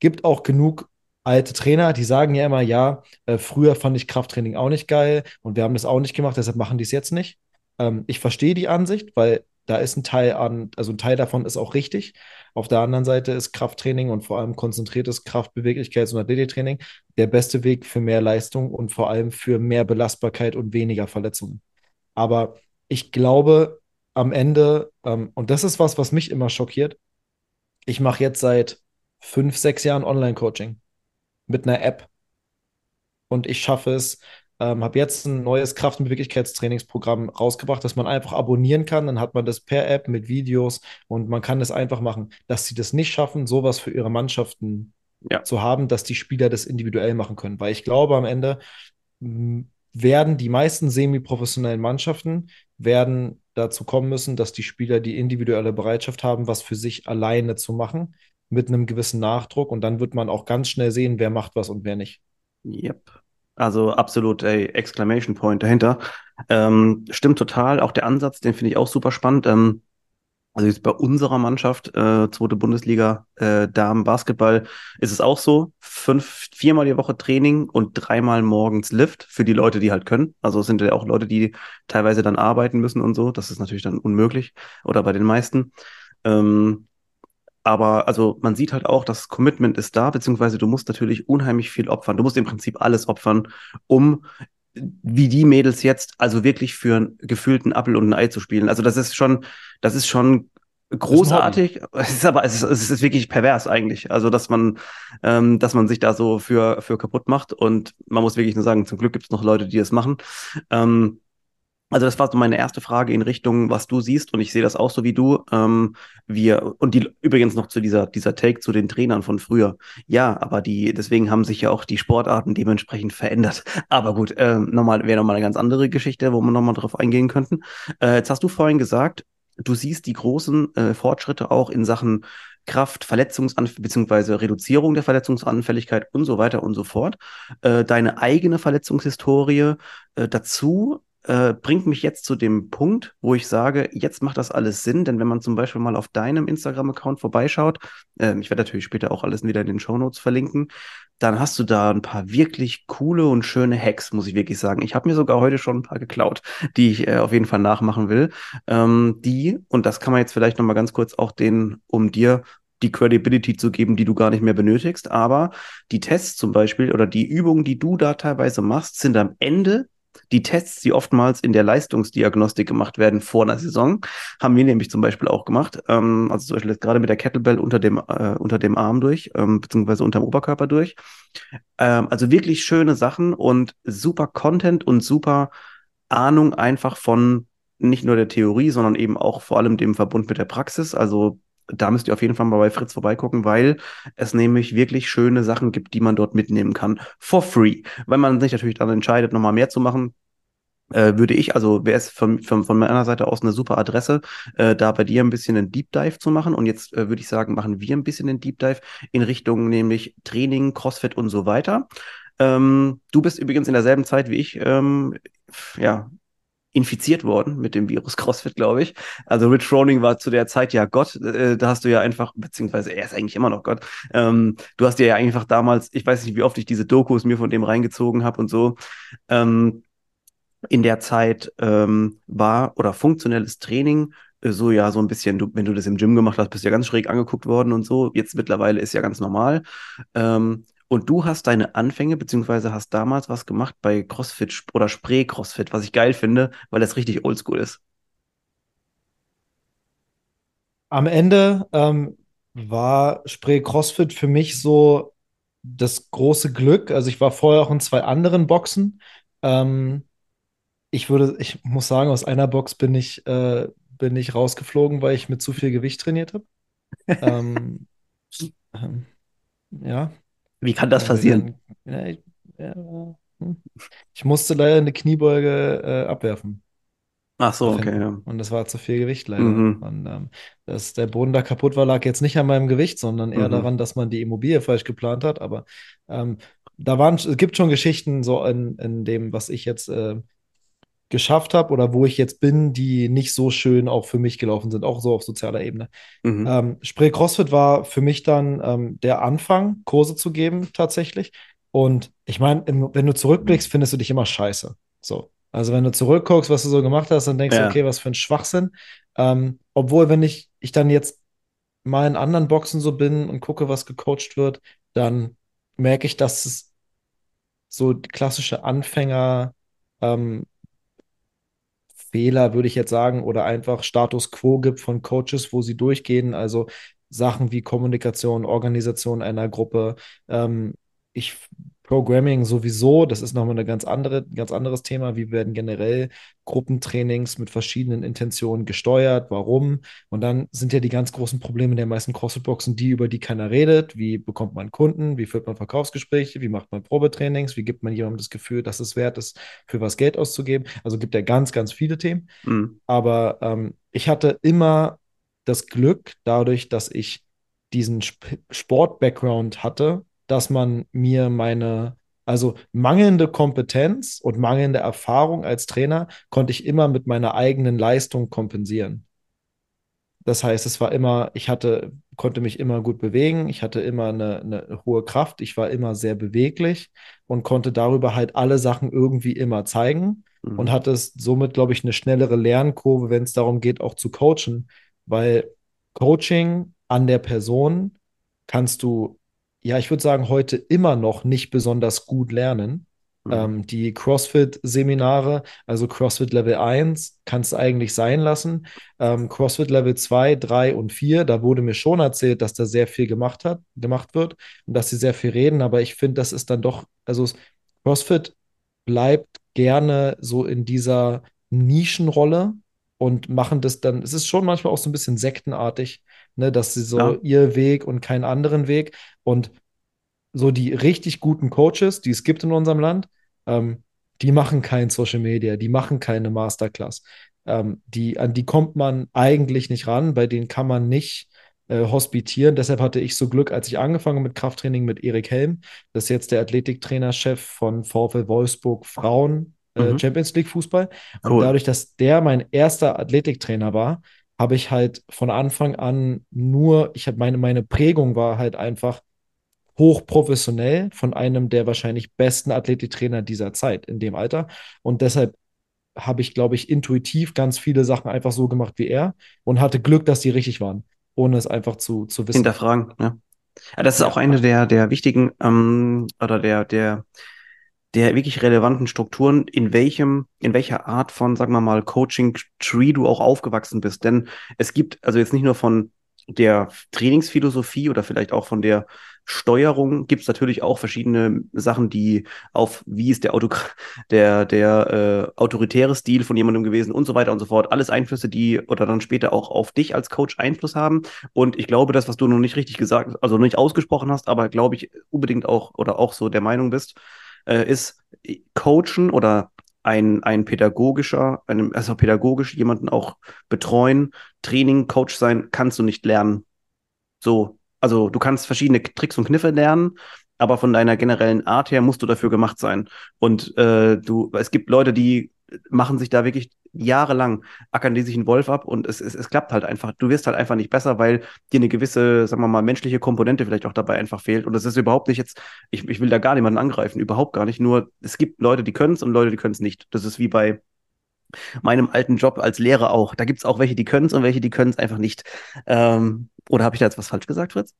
gibt auch genug alte Trainer, die sagen ja immer, ja, äh, früher fand ich Krafttraining auch nicht geil und wir haben das auch nicht gemacht, deshalb machen die es jetzt nicht. Ähm, ich verstehe die Ansicht, weil da ist ein Teil an, also ein Teil davon ist auch richtig. Auf der anderen Seite ist Krafttraining und vor allem konzentriertes Kraftbeweglichkeits- und Athletiktraining der beste Weg für mehr Leistung und vor allem für mehr Belastbarkeit und weniger Verletzungen. Aber ich glaube, am Ende, ähm, und das ist was, was mich immer schockiert, ich mache jetzt seit fünf, sechs Jahren Online-Coaching mit einer App und ich schaffe es, ähm, habe jetzt ein neues Kraft- und Beweglichkeitstrainingsprogramm rausgebracht, das man einfach abonnieren kann. Dann hat man das per App mit Videos und man kann es einfach machen. Dass sie das nicht schaffen, sowas für ihre Mannschaften Ja. zu haben, dass die Spieler das individuell machen können. Weil ich glaube, am Ende mh, werden die meisten semi-professionellen Mannschaften werden dazu kommen müssen, dass die Spieler die individuelle Bereitschaft haben, was für sich alleine zu machen, mit einem gewissen Nachdruck. Und dann wird man auch ganz schnell sehen, wer macht was und wer nicht. Yep. Also absolut, ey, Exclamation Point dahinter. Ähm, stimmt total. Auch der Ansatz, den finde ich auch super spannend. Ähm, also jetzt bei unserer Mannschaft, äh, zweite Bundesliga, äh, Damen-Basketball, ist es auch so. Fünf, viermal die Woche Training und dreimal morgens Lift für die Leute, die halt können. Also es sind ja auch Leute, die teilweise dann arbeiten müssen und so. Das ist natürlich dann unmöglich. Oder bei den meisten. Ähm, aber also man sieht halt auch, das Commitment ist da, beziehungsweise du musst natürlich unheimlich viel opfern. Du musst im Prinzip alles opfern, um wie die Mädels jetzt, also wirklich für einen gefühlten Appel und ein Ei zu spielen. Also das ist schon, das ist schon großartig. Es ist aber, es ist, es ist wirklich pervers eigentlich. Also, dass man, ähm, dass man sich da so für, für kaputt macht. Und man muss wirklich nur sagen, zum Glück gibt es noch Leute, die das machen. Ähm, also das war so meine erste Frage in Richtung, was du siehst, und ich sehe das auch so wie du. Ähm, wir und die übrigens noch zu dieser dieser Take zu den Trainern von früher. Ja, aber die deswegen haben sich ja auch die Sportarten dementsprechend verändert. Aber gut, ähm, nochmal wäre nochmal eine ganz andere Geschichte, wo wir nochmal drauf eingehen könnten. Äh, jetzt hast du vorhin gesagt, du siehst die großen äh, Fortschritte auch in Sachen Kraft, Verletzungsanf beziehungsweise Reduzierung der Verletzungsanfälligkeit und so weiter und so fort. Äh, deine eigene Verletzungshistorie äh, dazu äh, bringt mich jetzt zu dem Punkt, wo ich sage, jetzt macht das alles Sinn, denn wenn man zum Beispiel mal auf deinem Instagram-Account vorbeischaut, äh, ich werde natürlich später auch alles wieder in den Shownotes verlinken, dann hast du da ein paar wirklich coole und schöne Hacks, muss ich wirklich sagen. Ich habe mir sogar heute schon ein paar geklaut, die ich äh, auf jeden Fall nachmachen will. Ähm, die, und das kann man jetzt vielleicht nochmal ganz kurz auch den, um dir die Credibility zu geben, die du gar nicht mehr benötigst, aber die Tests zum Beispiel oder die Übungen, die du da teilweise machst, sind am Ende die Tests, die oftmals in der Leistungsdiagnostik gemacht werden vor einer Saison, haben wir nämlich zum Beispiel auch gemacht. Ähm, also zum Beispiel jetzt gerade mit der Kettlebell unter dem, äh, unter dem Arm durch, ähm, beziehungsweise unter dem Oberkörper durch. Ähm, also wirklich schöne Sachen und super Content und super Ahnung einfach von nicht nur der Theorie, sondern eben auch vor allem dem Verbund mit der Praxis. Also da müsst ihr auf jeden Fall mal bei Fritz vorbeigucken, weil es nämlich wirklich schöne Sachen gibt, die man dort mitnehmen kann. For free. Wenn man sich natürlich dann entscheidet, nochmal mehr zu machen, äh, würde ich, also wäre es von, von, von meiner Seite aus eine super Adresse, äh, da bei dir ein bisschen einen Deep Dive zu machen. Und jetzt äh, würde ich sagen, machen wir ein bisschen den Deep Dive in Richtung nämlich Training, CrossFit und so weiter. Ähm, du bist übrigens in derselben Zeit wie ich, ähm, ja, infiziert worden mit dem Virus CrossFit, glaube ich. Also Rich Froning war zu der Zeit ja Gott. Äh, da hast du ja einfach, beziehungsweise er ist eigentlich immer noch Gott. Ähm, du hast dir ja einfach damals, ich weiß nicht, wie oft ich diese Dokus mir von dem reingezogen habe und so. Ähm, in der Zeit ähm, war oder funktionelles Training äh, so ja so ein bisschen, du, wenn du das im Gym gemacht hast, bist du ja ganz schräg angeguckt worden und so. Jetzt mittlerweile ist ja ganz normal. Ähm, Und du hast deine Anfänge, beziehungsweise hast damals was gemacht bei CrossFit oder Spray CrossFit, was ich geil finde, weil das richtig oldschool ist. Am Ende ähm, war Spray CrossFit für mich so das große Glück. Also ich war vorher auch in zwei anderen Boxen. Ähm, ich würde, ich muss sagen, aus einer Box bin ich, äh, bin ich rausgeflogen, weil ich mit zu viel Gewicht trainiert habe. Ähm, ähm, ja. Wie kann das passieren? Ja, ich, ja, hm. ich musste leider eine Kniebeuge äh, abwerfen. Ach so, okay. Ja. Und das war zu viel Gewicht leider. Mhm. Und ähm, dass der Boden da kaputt war, lag jetzt nicht an meinem Gewicht, sondern eher Mhm. daran, dass man die Immobilie falsch geplant hat. Aber ähm, da waren, es gibt schon Geschichten so in, in dem, was ich jetzt äh, geschafft habe oder wo ich jetzt bin, die nicht so schön auch für mich gelaufen sind, auch so auf sozialer Ebene. Mhm. Ähm, Spree CrossFit war für mich dann ähm, der Anfang, Kurse zu geben, tatsächlich. Und ich meine, wenn du zurückblickst, findest du dich immer scheiße. So. Also, wenn du zurückguckst, was du so gemacht hast, dann denkst du, Ja. okay, was für ein Schwachsinn. Ähm, obwohl, wenn ich, ich dann jetzt mal in anderen Boxen so bin und gucke, was gecoacht wird, dann merke ich, dass es so die klassische Anfänger, ähm, Fehler, würde ich jetzt sagen, oder einfach Status quo gibt von Coaches, wo sie durchgehen. Also Sachen wie Kommunikation, Organisation einer Gruppe. Ähm, ich Programming sowieso, das ist nochmal eine ganz andere, ganz anderes Thema. Wie werden generell Gruppentrainings mit verschiedenen Intentionen gesteuert? Warum? Und dann sind ja die ganz großen Probleme der meisten CrossFit-Boxen die, über die keiner redet. Wie bekommt man Kunden? Wie führt man Verkaufsgespräche? Wie macht man Probetrainings? Wie gibt man jemandem das Gefühl, dass es wert ist, für was Geld auszugeben? Also gibt ja ganz, ganz viele Themen. Mhm. Aber ähm, ich hatte immer das Glück, dadurch, dass ich diesen Sp Sport-Background hatte, dass man mir meine, also mangelnde Kompetenz und mangelnde Erfahrung als Trainer konnte ich immer mit meiner eigenen Leistung kompensieren. Das heißt, es war immer, ich hatte, konnte mich immer gut bewegen, ich hatte immer eine, eine hohe Kraft, ich war immer sehr beweglich und konnte darüber halt alle Sachen irgendwie immer zeigen und Mhm. hatte es somit, glaube ich, eine schnellere Lernkurve, wenn es darum geht, auch zu coachen, weil Coaching an der Person kannst du, ja, ich würde sagen, heute immer noch nicht besonders gut lernen. Mhm. Ähm, die CrossFit-Seminare, also CrossFit Level 1, kannst du eigentlich sein lassen. Ähm, CrossFit Level 2, 3 und 4, da wurde mir schon erzählt, dass da sehr viel gemacht hat, gemacht wird und dass sie sehr viel reden, aber ich finde, das ist dann doch, also CrossFit bleibt gerne so in dieser Nischenrolle und machen das dann, es ist schon manchmal auch so ein bisschen sektenartig, ne, dass sie so Klar. ihr Weg und keinen anderen Weg und so die richtig guten Coaches, die es gibt in unserem Land, ähm, die machen kein Social Media, die machen keine Masterclass. Ähm, die, an die kommt man eigentlich nicht ran, bei denen kann man nicht äh, hospitieren. Deshalb hatte ich so Glück, als ich angefangen mit Krafttraining mit Erik Helm. Das ist jetzt der Athletiktrainerchef von VfL Wolfsburg Frauen äh, Mhm. Champions League Fußball. Und Cool. dadurch, dass der mein erster Athletiktrainer war, habe ich halt von Anfang an nur, ich habe meine, meine Prägung war halt einfach hochprofessionell von einem der wahrscheinlich besten Athletiktrainer dieser Zeit in dem Alter. Und deshalb habe ich, glaube ich, intuitiv ganz viele Sachen einfach so gemacht wie er und hatte Glück, dass die richtig waren, ohne es einfach zu, zu wissen. Hinterfragen, ja. Ja, das ist auch eine der, der wichtigen ähm, oder der, der, der wirklich relevanten Strukturen, in welchem, in welcher Art von, sagen wir mal, Coaching-Tree du auch aufgewachsen bist. Denn es gibt, also jetzt nicht nur von der Trainingsphilosophie oder vielleicht auch von der Steuerung, gibt es natürlich auch verschiedene Sachen, die auf, wie ist der, Auto, der, der äh, autoritäre Stil von jemandem gewesen und so weiter und so fort. Alles Einflüsse, die oder dann später auch auf dich als Coach Einfluss haben. Und ich glaube, das, was du noch nicht richtig gesagt, also nicht ausgesprochen hast, aber glaube ich unbedingt auch oder auch so der Meinung bist, äh, ist Coachen oder ein, ein pädagogischer, einem, also pädagogisch jemanden auch betreuen, Training, Coach sein, kannst du nicht lernen. So, also du kannst verschiedene Tricks und Kniffe lernen, aber von deiner generellen Art her musst du dafür gemacht sein. Und äh, du, es gibt Leute, die machen sich da wirklich jahrelang, ackern die sich einen Wolf ab und es, es, es klappt halt einfach. Du wirst halt einfach nicht besser, weil dir eine gewisse, sagen wir mal, menschliche Komponente vielleicht auch dabei einfach fehlt. Und das ist überhaupt nicht jetzt, ich, ich will da gar niemanden angreifen, überhaupt gar nicht. Nur es gibt Leute, die können es und Leute, die können es nicht. Das ist wie bei meinem alten Job als Lehrer auch. Da gibt es auch welche, die können es und welche, die können es einfach nicht. Ähm, oder habe ich da jetzt was falsch gesagt, Fritz?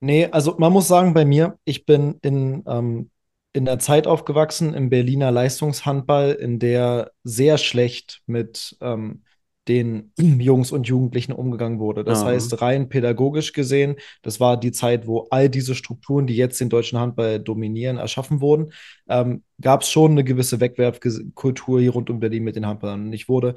Nee, also man muss sagen, bei mir, ich bin in, ähm, in der Zeit aufgewachsen im Berliner Leistungshandball, in der sehr schlecht mit ähm, den Jungs und Jugendlichen umgegangen wurde. Das Ja. heißt, rein pädagogisch gesehen, das war die Zeit, wo all diese Strukturen, die jetzt den deutschen Handball dominieren, erschaffen wurden, ähm, gab es schon eine gewisse Wegwerfkultur hier rund um Berlin mit den Handballern. Und ich wurde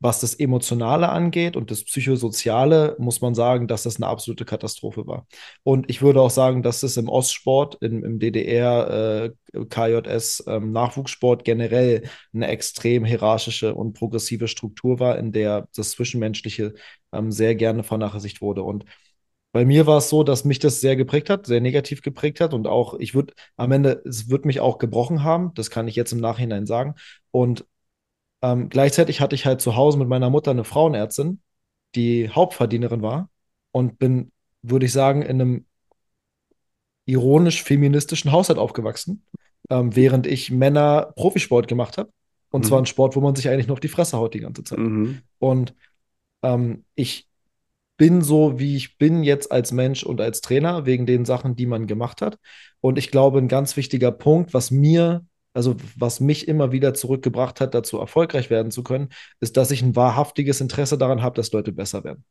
was das Emotionale angeht und das Psychosoziale, muss man sagen, dass das eine absolute Katastrophe war. Und ich würde auch sagen, dass es im Ostsport, im, im DDR, äh, KJS, ähm, Nachwuchssport generell eine extrem hierarchische und progressive Struktur war, in der das Zwischenmenschliche ähm, sehr gerne vernachlässigt wurde. Und bei mir war es so, dass mich das sehr geprägt hat, sehr negativ geprägt hat und auch, ich würde am Ende, es wird mich auch gebrochen haben, das kann ich jetzt im Nachhinein sagen. Und ähm, gleichzeitig hatte ich halt zu Hause mit meiner Mutter eine Frauenärztin, die Hauptverdienerin war und bin, würde ich sagen, in einem ironisch-feministischen Haushalt aufgewachsen, ähm, während ich Männer Profisport gemacht habe. Und zwar Mhm. ein Sport, wo man sich eigentlich nur auf die Fresse haut die ganze Zeit. Mhm. Und ähm, ich bin so, wie ich bin jetzt als Mensch und als Trainer, wegen den Sachen, die man gemacht hat. Und ich glaube, ein ganz wichtiger Punkt, was mir, also was mich immer wieder zurückgebracht hat, dazu erfolgreich werden zu können, ist, dass ich ein wahrhaftiges Interesse daran habe, dass Leute besser werden.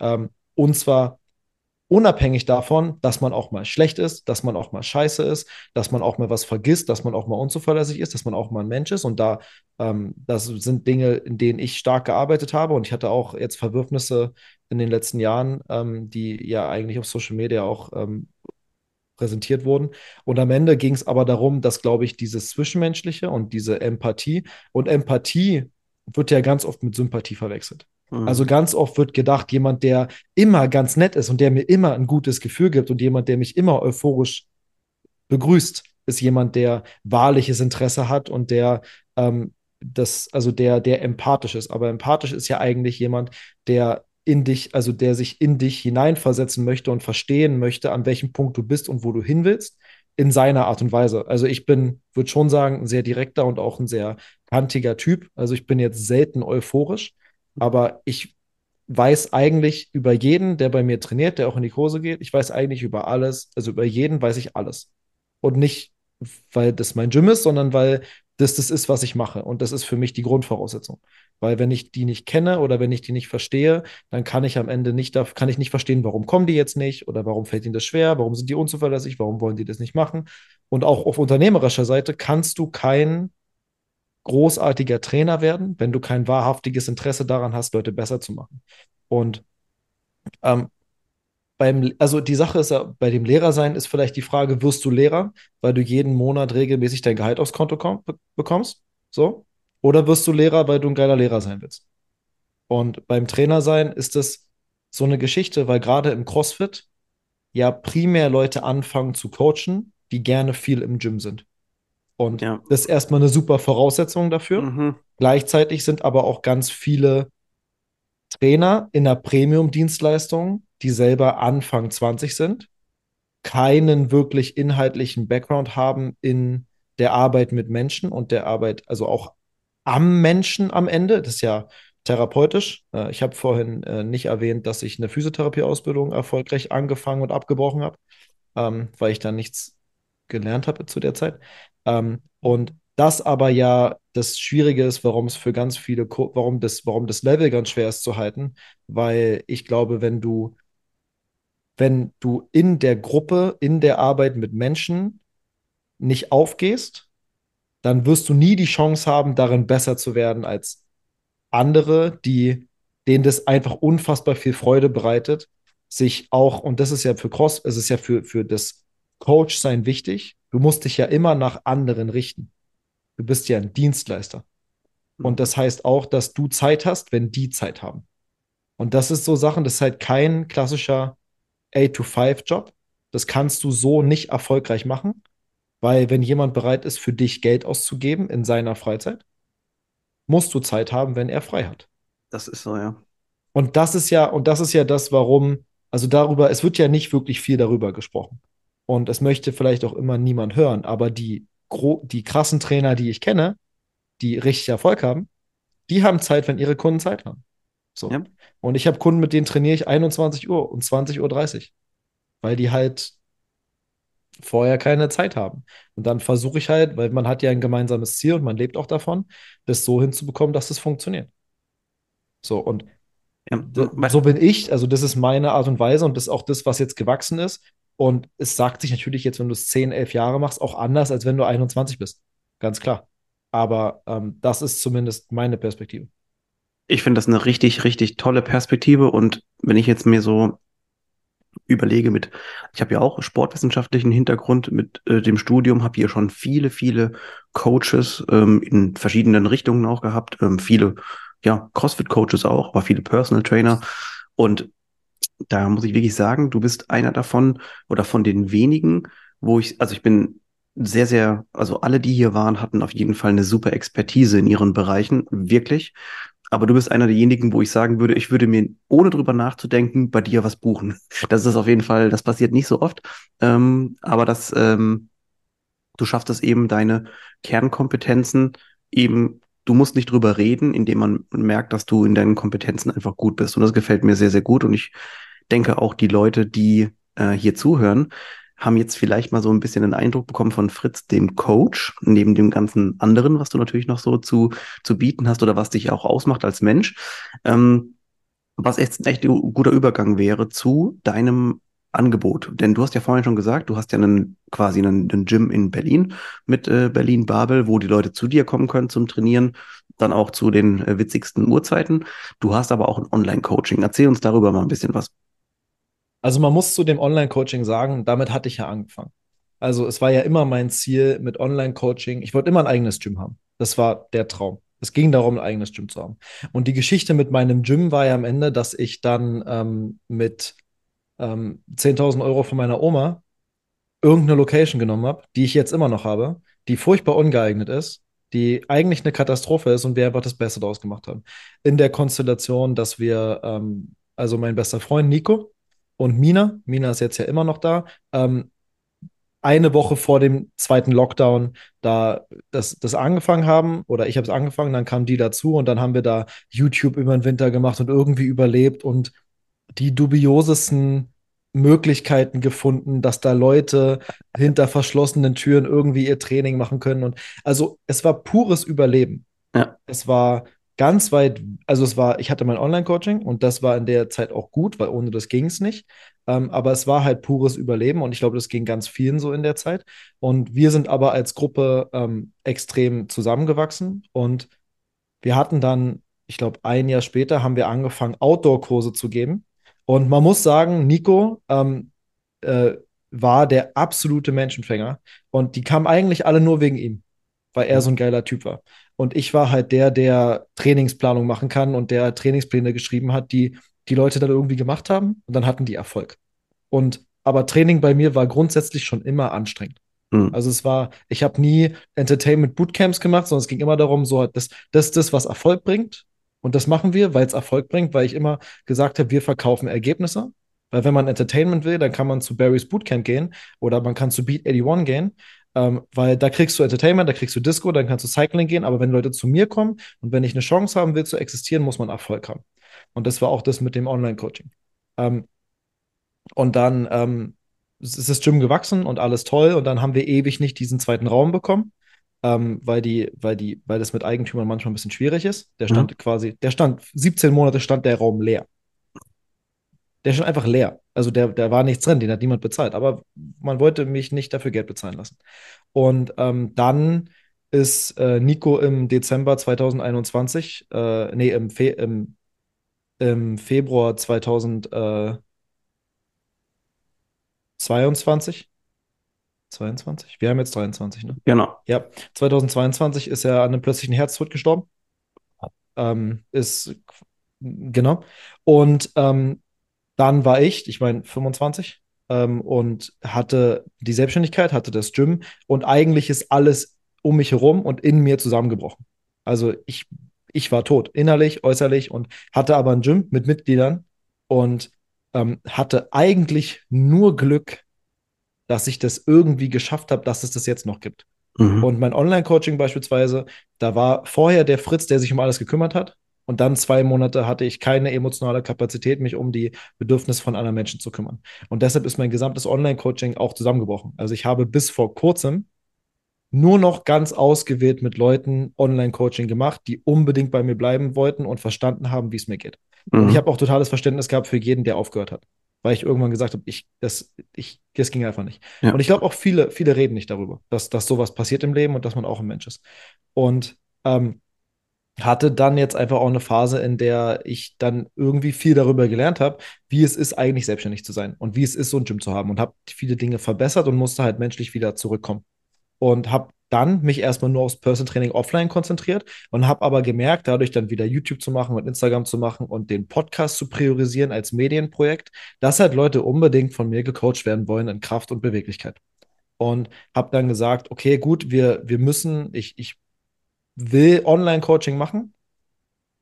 Ähm, und zwar unabhängig davon, dass man auch mal schlecht ist, dass man auch mal scheiße ist, dass man auch mal was vergisst, dass man auch mal unzuverlässig ist, dass man auch mal ein Mensch ist. Und da, ähm, das sind Dinge, in denen ich stark gearbeitet habe. Und ich hatte auch jetzt Verwürfnisse in den letzten Jahren, ähm, die ja eigentlich auf Social Media auch ähm, präsentiert wurden. Und am Ende ging es aber darum, dass, glaube ich, dieses Zwischenmenschliche und diese Empathie und Empathie wird ja ganz oft mit Sympathie verwechselt. Also Mhm. ganz oft wird gedacht, jemand, der immer ganz nett ist und der mir immer ein gutes Gefühl gibt und jemand, der mich immer euphorisch begrüßt, ist jemand, der wahrliches Interesse hat und der ähm, das, also der, der empathisch ist. Aber empathisch ist ja eigentlich jemand, der in dich, also der sich in dich hineinversetzen möchte und verstehen möchte, an welchem Punkt du bist und wo du hin willst, in seiner Art und Weise. Also ich bin, würde schon sagen, ein sehr direkter und auch ein sehr kantiger Typ. Also ich bin jetzt selten euphorisch, aber ich weiß eigentlich über jeden, der bei mir trainiert, der auch in die Kurse geht, ich weiß eigentlich über alles, also über jeden weiß ich alles. Und nicht, weil das mein Gym ist, sondern weil das das ist, was ich mache. Und das ist für mich die Grundvoraussetzung. Weil wenn ich die nicht kenne oder wenn ich die nicht verstehe, dann kann ich am Ende nicht, kann ich nicht verstehen, warum kommen die jetzt nicht oder warum fällt ihnen das schwer, warum sind die unzuverlässig, warum wollen die das nicht machen. Und auch auf unternehmerischer Seite kannst du kein großartiger Trainer werden, wenn du kein wahrhaftiges Interesse daran hast, Leute besser zu machen. Und ähm, beim, also die Sache ist ja, bei dem Lehrersein ist vielleicht die Frage, wirst du Lehrer, weil du jeden Monat regelmäßig dein Gehalt aufs Konto komm, bekommst? So? Oder wirst du Lehrer, weil du ein geiler Lehrer sein willst? Und beim Trainersein ist das so eine Geschichte, weil gerade im CrossFit ja primär Leute anfangen zu coachen, die gerne viel im Gym sind. Und Ja. das ist erstmal eine super Voraussetzung dafür. Mhm. Gleichzeitig sind aber auch ganz viele Trainer in der Premium-Dienstleistung, die selber Anfang 20 sind, keinen wirklich inhaltlichen Background haben in der Arbeit mit Menschen und der Arbeit, also auch am Menschen am Ende. Das ist ja therapeutisch. Äh, Ich habe vorhin äh, nicht erwähnt, dass ich eine Physiotherapieausbildung erfolgreich angefangen und abgebrochen habe, ähm, weil ich da nichts gelernt habe zu der Zeit. Ähm, und das aber ja das Schwierige ist, warum es für ganz viele, warum das, warum das Level ganz schwer ist zu halten, weil ich glaube, wenn du, wenn du in der Gruppe, in der Arbeit mit Menschen nicht aufgehst, dann wirst du nie die Chance haben, darin besser zu werden als andere, die, denen das einfach unfassbar viel Freude bereitet, sich auch, und das ist ja für Cross, es ist ja für, für das Coach-Sein wichtig, du musst dich ja immer nach anderen richten. Du bist ja ein Dienstleister. Und das heißt auch, dass du Zeit hast, wenn die Zeit haben. Und das ist so Sachen, das ist halt kein klassischer 8-to-5-Job. Das kannst du so nicht erfolgreich machen, weil wenn jemand bereit ist, für dich Geld auszugeben in seiner Freizeit, musst du Zeit haben, wenn er frei hat. Das ist so, ja. Und das ist ja, und das ist ja das, warum, also darüber, es wird ja nicht wirklich viel darüber gesprochen. Und es möchte vielleicht auch immer niemand hören, aber die, die krassen Trainer, die ich kenne, die richtig Erfolg haben, die haben Zeit, wenn ihre Kunden Zeit haben. So. Ja. Und ich habe Kunden, mit denen trainiere ich 21 Uhr und 20.30 Uhr. weil die halt vorher keine Zeit haben. Und dann versuche ich halt, weil man hat ja ein gemeinsames Ziel und man lebt auch davon, das so hinzubekommen, dass es funktioniert. So, und ja, so bin ich, also das ist meine Art und Weise und das ist auch das, was jetzt gewachsen ist. Und es sagt sich natürlich jetzt, wenn du es 10, 11 Jahre machst, auch anders, als wenn du 21 bist. Ganz klar. Aber ähm, das ist zumindest meine Perspektive. Ich finde das eine richtig, richtig tolle Perspektive. Und wenn ich jetzt mir so überlege mit, ich habe ja auch sportwissenschaftlichen Hintergrund mit äh, dem Studium, habe hier schon viele, viele Coaches ähm, in verschiedenen Richtungen auch gehabt, ähm, viele, ja, CrossFit-Coaches auch, aber viele Personal Trainer. Und da muss ich wirklich sagen, du bist einer davon oder von den wenigen, wo ich, also ich bin sehr, sehr, also alle, die hier waren, hatten auf jeden Fall eine super Expertise in ihren Bereichen, wirklich. Aber du bist einer derjenigen, wo ich sagen würde, ich würde mir, ohne drüber nachzudenken, bei dir was buchen. Das ist auf jeden Fall, das passiert nicht so oft. Ähm, aber das, ähm, du schaffst es eben, deine Kernkompetenzen eben, du musst nicht drüber reden, indem man merkt, dass du in deinen Kompetenzen einfach gut bist. Und das gefällt mir sehr, sehr gut. Und ich denke auch die Leute, die äh, hier zuhören, haben jetzt vielleicht mal so ein bisschen den Eindruck bekommen von Fritz, dem Coach, neben dem ganzen anderen, was du natürlich noch so zu, zu bieten hast oder was dich auch ausmacht als Mensch. Ähm, was echt ein echt guter Übergang wäre zu deinem Angebot. Denn du hast ja vorhin schon gesagt, du hast ja einen, quasi einen, einen Gym in Berlin mit äh, Berlin Babel, wo die Leute zu dir kommen können zum Trainieren, dann auch zu den äh, witzigsten Uhrzeiten. Du hast aber auch ein Online-Coaching. Erzähl uns darüber mal ein bisschen was. Also man muss zu dem Online-Coaching sagen, damit hatte ich ja angefangen. Also es war ja immer mein Ziel mit Online-Coaching. Ich wollte immer ein eigenes Gym haben. Das war der Traum. Es ging darum, ein eigenes Gym zu haben. Und die Geschichte mit meinem Gym war ja am Ende, dass ich dann ähm, mit ähm, 10.000 Euro von meiner Oma irgendeine Location genommen habe, die ich jetzt immer noch habe, die furchtbar ungeeignet ist, die eigentlich eine Katastrophe ist und wir einfach das Beste daraus gemacht haben. In der Konstellation, dass wir, ähm, also mein bester Freund Nico, und Mina, Mina ist jetzt ja immer noch da, ähm, eine Woche vor dem zweiten Lockdown da das, das angefangen haben oder ich habe es angefangen, dann kam die dazu und dann haben wir da YouTube über den Winter gemacht und irgendwie überlebt und die dubiosesten Möglichkeiten gefunden, dass da Leute hinter verschlossenen Türen irgendwie ihr Training machen können und also es war pures Überleben. Ja. Es war ganz weit, also es war, ich hatte mein Online-Coaching und das war in der Zeit auch gut, weil ohne das ging es nicht. Ähm, aber es war halt pures Überleben und ich glaube, das ging ganz vielen so in der Zeit. Und wir sind aber als Gruppe ähm, extrem zusammengewachsen und wir hatten dann, ich glaube, ein Jahr später haben wir angefangen, Outdoor-Kurse zu geben. Und man muss sagen, Nico ähm, äh, war der absolute Menschenfänger und die kamen eigentlich alle nur wegen ihm, weil er so ein geiler Typ war. Und ich war halt der, der Trainingsplanung machen kann und der Trainingspläne geschrieben hat, die die Leute dann irgendwie gemacht haben und dann hatten die Erfolg. Und aber Training bei mir war grundsätzlich schon immer anstrengend. Mhm. Also es war, ich habe nie Entertainment Bootcamps gemacht, sondern es ging immer darum, so das, das ist das, was Erfolg bringt. Und das machen wir, weil es Erfolg bringt, weil ich immer gesagt habe, wir verkaufen Ergebnisse. Weil wenn man Entertainment will, dann kann man zu Barry's Bootcamp gehen oder man kann zu Beat 81 gehen. Ähm, weil da kriegst du Entertainment, da kriegst du Disco, dann kannst du Cycling gehen. Aber wenn Leute zu mir kommen und wenn ich eine Chance haben will zu existieren, muss man Erfolg haben. Und das war auch das mit dem Online-Coaching. Ähm, und dann ähm, ist das Gym gewachsen und alles toll. Und dann haben wir ewig nicht diesen zweiten Raum bekommen, ähm, weil, die, weil, die, weil das mit Eigentümern manchmal ein bisschen schwierig ist. Der stand mhm. quasi, der stand 17 Monate stand der Raum leer der schon einfach leer. Also der, der war nichts drin, den hat niemand bezahlt. Aber man wollte mich nicht dafür Geld bezahlen lassen. Und ähm, dann ist äh, Nico im Dezember 2021, äh, nee, im, Fe im, im Februar 2022, 22? Wir haben jetzt 23, ne? Genau. Ja, 2022 ist er an einem plötzlichen Herztod gestorben. Ähm, ist, genau. Und ähm, dann war ich, ich meine 25 ähm, und hatte die Selbstständigkeit, hatte das Gym und eigentlich ist alles um mich herum und in mir zusammengebrochen. Also ich, ich war tot, innerlich, äußerlich und hatte aber ein Gym mit Mitgliedern und ähm, hatte eigentlich nur Glück, dass ich das irgendwie geschafft habe, dass es das jetzt noch gibt. Mhm. Und mein Online-Coaching beispielsweise, da war vorher der Fritz, der sich um alles gekümmert hat. Und dann zwei Monate hatte ich keine emotionale Kapazität, mich um die Bedürfnisse von anderen Menschen zu kümmern. Und deshalb ist mein gesamtes Online-Coaching auch zusammengebrochen. Also ich habe bis vor kurzem nur noch ganz ausgewählt mit Leuten Online-Coaching gemacht, die unbedingt bei mir bleiben wollten und verstanden haben, wie es mir geht. Mhm. Und ich habe auch totales Verständnis gehabt für jeden, der aufgehört hat. Weil ich irgendwann gesagt habe, ich, das, ich, das ging einfach nicht. Ja. Und ich glaube auch viele, viele reden nicht darüber, dass, dass sowas passiert im Leben und dass man auch ein Mensch ist. Und ähm, hatte dann jetzt einfach auch eine Phase, in der ich dann irgendwie viel darüber gelernt habe, wie es ist, eigentlich selbstständig zu sein und wie es ist, so ein Gym zu haben und habe viele Dinge verbessert und musste halt menschlich wieder zurückkommen. Und habe dann mich erstmal nur aufs Person Training offline konzentriert und habe aber gemerkt, dadurch dann wieder YouTube zu machen und Instagram zu machen und den Podcast zu priorisieren als Medienprojekt, dass halt Leute unbedingt von mir gecoacht werden wollen in Kraft und Beweglichkeit. Und habe dann gesagt, okay, gut, wir, wir müssen, ich, ich will Online-Coaching machen,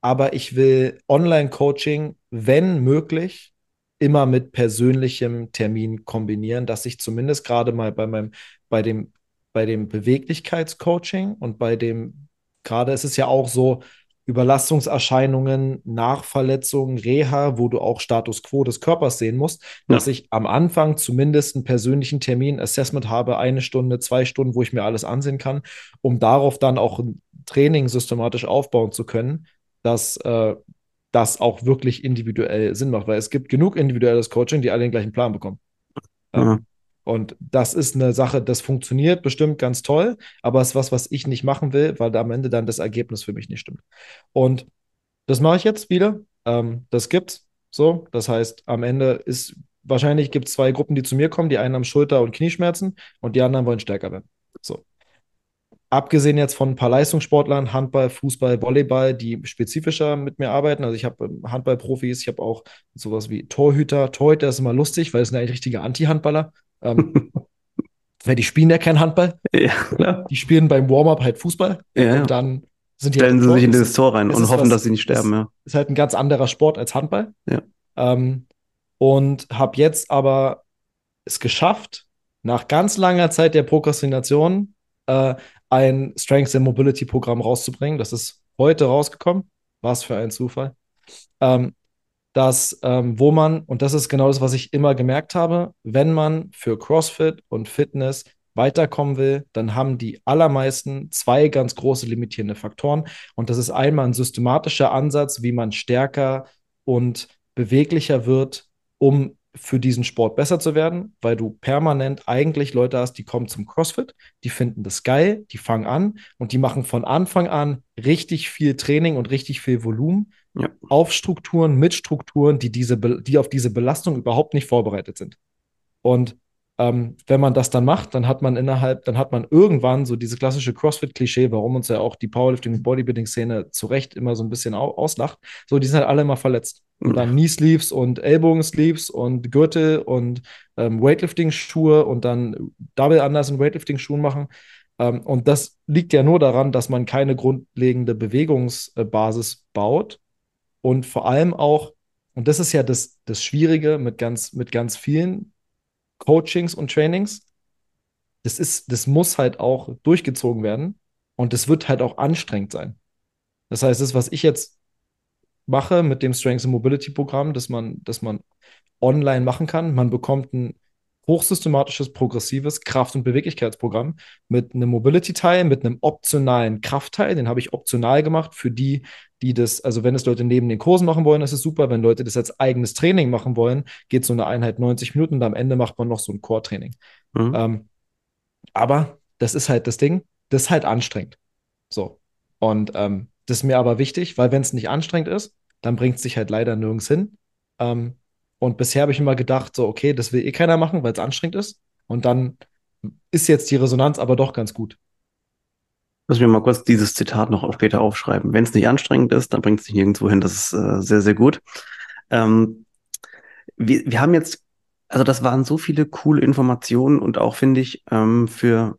aber ich will Online-Coaching, wenn möglich, immer mit persönlichem Termin kombinieren, dass ich zumindest gerade mal bei meinem, bei dem, bei dem Beweglichkeitscoaching und bei dem, gerade ist es ja auch so, Überlastungserscheinungen, Nachverletzungen, Reha, wo du auch Status quo des Körpers sehen musst, ja. dass ich am Anfang zumindest einen persönlichen Termin, Assessment habe, eine Stunde, zwei Stunden, wo ich mir alles ansehen kann, um darauf dann auch ein Training systematisch aufbauen zu können, dass äh, das auch wirklich individuell Sinn macht, weil es gibt genug individuelles Coaching, die alle den gleichen Plan bekommen. Ja. Und das ist eine Sache, das funktioniert bestimmt ganz toll, aber es ist was, was ich nicht machen will, weil am Ende dann das Ergebnis für mich nicht stimmt. Und das mache ich jetzt wieder. Ähm, das gibt's so. Das heißt, am Ende ist wahrscheinlich gibt es zwei Gruppen, die zu mir kommen. Die einen haben Schulter- und Knieschmerzen und die anderen wollen stärker werden. Abgesehen jetzt von ein paar Leistungssportlern, Handball, Fußball, Volleyball, die spezifischer mit mir arbeiten. Also ich habe ähm, Handballprofis, ich habe auch sowas wie Torhüter. Torhüter ist immer lustig, weil es sind eigentlich richtige Anti-Handballer. Ähm, weil die spielen ja kein Handball. Ja, klar. Die spielen beim Warm-up halt Fußball. Ja, und dann sind die Stellen halt sie sich in dieses Tor rein und hoffen, was, dass sie nicht sterben. Ist, ja. ist halt ein ganz anderer Sport als Handball. Ja. Ähm, und habe jetzt aber es geschafft, nach ganz langer Zeit der Prokrastination äh, ein Strength and Mobility Programm rauszubringen. Das ist heute rausgekommen. Was für ein Zufall. Ähm, dass, ähm, wo man, und das ist genau das, was ich immer gemerkt habe, wenn man für CrossFit und Fitness weiterkommen will, dann haben die allermeisten zwei ganz große limitierende Faktoren. Und das ist einmal ein systematischer Ansatz, wie man stärker und beweglicher wird, um für diesen Sport besser zu werden, weil du permanent eigentlich Leute hast, die kommen zum CrossFit, die finden das geil, die fangen an und die machen von Anfang an richtig viel Training und richtig viel Volumen ja. auf Strukturen, mit Strukturen, die, diese, die auf diese Belastung überhaupt nicht vorbereitet sind. Und ähm, wenn man das dann macht, dann hat man innerhalb, dann hat man irgendwann so diese klassische CrossFit-Klischee, warum uns ja auch die Powerlifting- und Bodybuilding-Szene zu Recht immer so ein bisschen auslacht. So, die sind halt alle immer verletzt. Und dann Knee-Sleeves und Ellbogen-Sleeves und Gürtel und ähm, Weightlifting-Schuhe und dann Double anders in Weightlifting-Schuhen machen. Ähm, und das liegt ja nur daran, dass man keine grundlegende Bewegungsbasis baut und vor allem auch, und das ist ja das, das Schwierige mit ganz, mit ganz vielen Coachings und Trainings, das ist, das muss halt auch durchgezogen werden und das wird halt auch anstrengend sein. Das heißt, das, was ich jetzt mache mit dem Strengths and Mobility Programm, dass man, dass man online machen kann, man bekommt ein hochsystematisches, progressives Kraft- und Beweglichkeitsprogramm mit einem Mobility-Teil, mit einem optionalen Kraftteil. Den habe ich optional gemacht für die, die das, also wenn es Leute neben den Kursen machen wollen, ist es super. Wenn Leute das als eigenes Training machen wollen, geht so eine Einheit 90 Minuten und am Ende macht man noch so ein Core-Training. Mhm. Ähm, aber das ist halt das Ding, das ist halt anstrengend. So. Und ähm, das ist mir aber wichtig, weil wenn es nicht anstrengend ist, dann bringt es sich halt leider nirgends hin. Ähm, und bisher habe ich immer gedacht, so, okay, das will eh keiner machen, weil es anstrengend ist. Und dann ist jetzt die Resonanz aber doch ganz gut. Lass mich mal kurz dieses Zitat noch später aufschreiben. Wenn es nicht anstrengend ist, dann bringt es dich nirgendwo hin. Das ist äh, sehr, sehr gut. Ähm, wir, wir haben jetzt, also das waren so viele coole Informationen und auch, finde ich, ähm, für,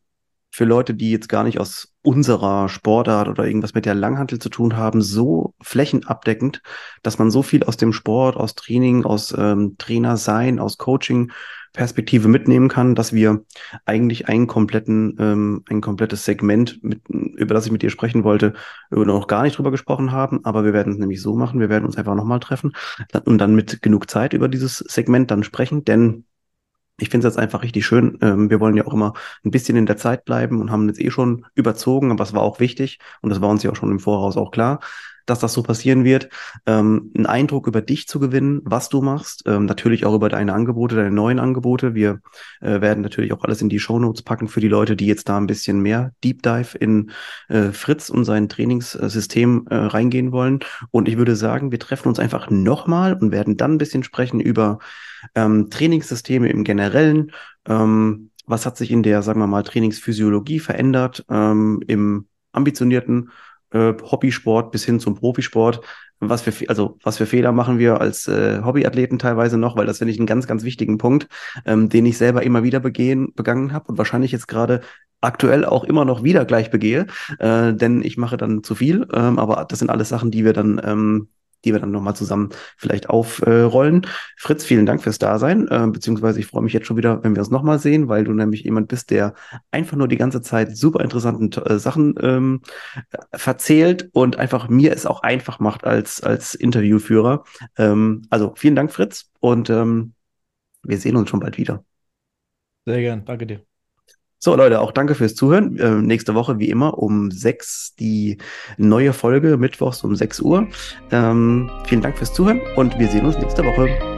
für Leute, die jetzt gar nicht aus unserer Sportart oder irgendwas mit der Langhantel zu tun haben, so flächenabdeckend, dass man so viel aus dem Sport, aus Training, aus ähm, Trainer sein, aus Coaching Perspektive mitnehmen kann, dass wir eigentlich einen kompletten, ähm, ein komplettes Segment, mit, über das ich mit dir sprechen wollte, noch gar nicht drüber gesprochen haben. Aber wir werden es nämlich so machen. Wir werden uns einfach nochmal treffen und dann mit genug Zeit über dieses Segment dann sprechen, denn ich finde es jetzt einfach richtig schön. Ähm, wir wollen ja auch immer ein bisschen in der Zeit bleiben und haben jetzt eh schon überzogen, aber es war auch wichtig und das war uns ja auch schon im Voraus auch klar, dass das so passieren wird, ähm, einen Eindruck über dich zu gewinnen, was du machst, ähm, natürlich auch über deine Angebote, deine neuen Angebote. Wir äh, werden natürlich auch alles in die Show Notes packen für die Leute, die jetzt da ein bisschen mehr Deep Dive in äh, Fritz und sein Trainingssystem äh, reingehen wollen. Und ich würde sagen, wir treffen uns einfach nochmal und werden dann ein bisschen sprechen über ähm, Trainingssysteme im Generellen. Ähm, was hat sich in der, sagen wir mal, Trainingsphysiologie verändert ähm, im ambitionierten äh, Hobbysport bis hin zum Profisport. Was für, also was für Fehler machen wir als äh, Hobbyathleten teilweise noch, weil das finde ich einen ganz, ganz wichtigen Punkt, ähm, den ich selber immer wieder begehen, begangen habe und wahrscheinlich jetzt gerade aktuell auch immer noch wieder gleich begehe, äh, denn ich mache dann zu viel. Ähm, aber das sind alles Sachen, die wir dann ähm, die wir dann nochmal zusammen vielleicht aufrollen. Fritz, vielen Dank fürs Dasein, äh, beziehungsweise ich freue mich jetzt schon wieder, wenn wir uns nochmal sehen, weil du nämlich jemand bist, der einfach nur die ganze Zeit super interessanten äh, Sachen ähm, verzählt und einfach mir es auch einfach macht als, als Interviewführer. Ähm, also vielen Dank, Fritz, und ähm, wir sehen uns schon bald wieder. Sehr gern, danke dir. So, Leute, auch danke fürs Zuhören. Äh, nächste Woche, wie immer, um sechs die neue Folge, mittwochs um sechs Uhr. Ähm, vielen Dank fürs Zuhören und wir sehen uns nächste Woche.